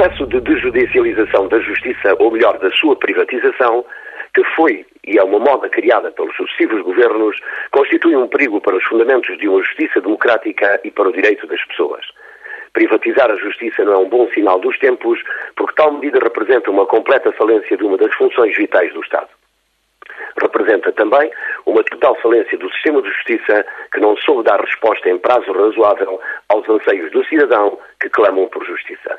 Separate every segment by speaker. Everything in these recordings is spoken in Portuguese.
Speaker 1: processo de desjudicialização da justiça, ou melhor, da sua privatização, que foi e é uma moda criada pelos sucessivos governos, constitui um perigo para os fundamentos de uma justiça democrática e para o direito das pessoas. Privatizar a justiça não é um bom sinal dos tempos, porque tal medida representa uma completa falência de uma das funções vitais do Estado. Representa também uma total falência do sistema de justiça que não soube dar resposta em prazo razoável aos anseios do cidadão que clamam por justiça.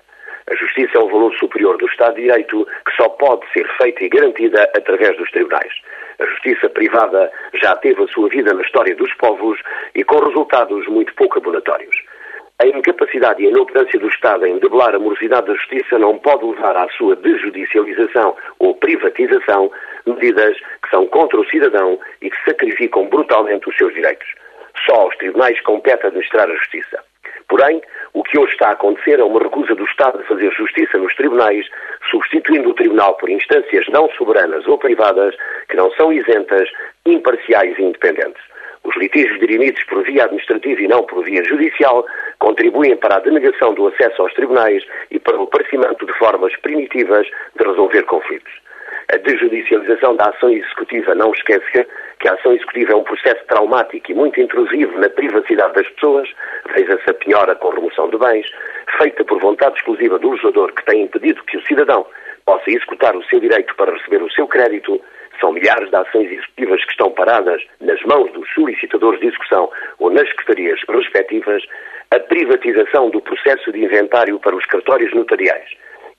Speaker 1: A justiça é um valor superior do Estado de Direito que só pode ser feita e garantida através dos tribunais. A justiça privada já teve a sua vida na história dos povos e com resultados muito pouco abonatórios. A incapacidade e a inoperância do Estado em debelar a morosidade da justiça não pode levar à sua desjudicialização ou privatização, medidas que são contra o cidadão e que sacrificam brutalmente os seus direitos. Só aos tribunais compete administrar a justiça. Porém, o que hoje está a acontecer é uma recusa do Estado de fazer justiça nos tribunais, substituindo o tribunal por instâncias não soberanas ou privadas que não são isentas, imparciais e independentes. Os litígios dirimidos por via administrativa e não por via judicial contribuem para a denegação do acesso aos tribunais e para o aparecimento de formas primitivas de resolver conflitos. A desjudicialização da ação executiva não esquece que a ação executiva é um processo traumático e muito intrusivo na privacidade das pessoas, veja-se a penhora com remoção de bens, feita por vontade exclusiva do legislador que tem impedido que o cidadão possa executar o seu direito para receber o seu crédito, são milhares de ações executivas que estão paradas nas mãos dos solicitadores de execução ou nas secretarias respectivas, a privatização do processo de inventário para os cartórios notariais,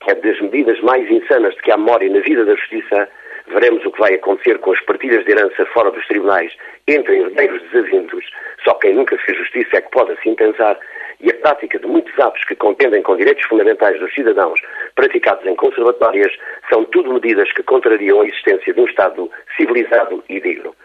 Speaker 1: que é das medidas mais insanas de que há memória na vida da justiça, veremos o que vai acontecer com as partilhas de herança fora dos tribunais entre herdeiros desavindos. Só quem nunca fez justiça é que pode assim pensar. E a prática de muitos atos que contendem com direitos fundamentais dos cidadãos, praticados em conservatórias, são tudo medidas que contrariam a existência de um Estado civilizado e digno.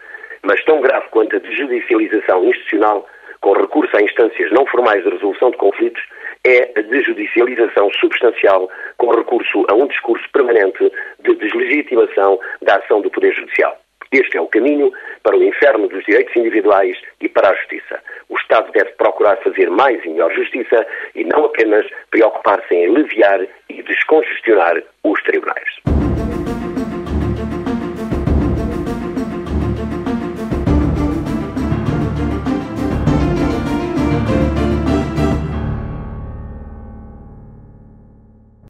Speaker 1: Mas tão grave quanto a desjudicialização institucional, com recurso a instâncias não formais de resolução de conflitos, é a desjudicialização substancial com recurso a um discurso permanente de deslegitimação da ação do Poder Judicial. Este é o caminho para o inferno dos direitos individuais e para a justiça. O Estado deve procurar fazer mais e melhor justiça e não apenas preocupar-se em aliviar e descongestionar os tribunais.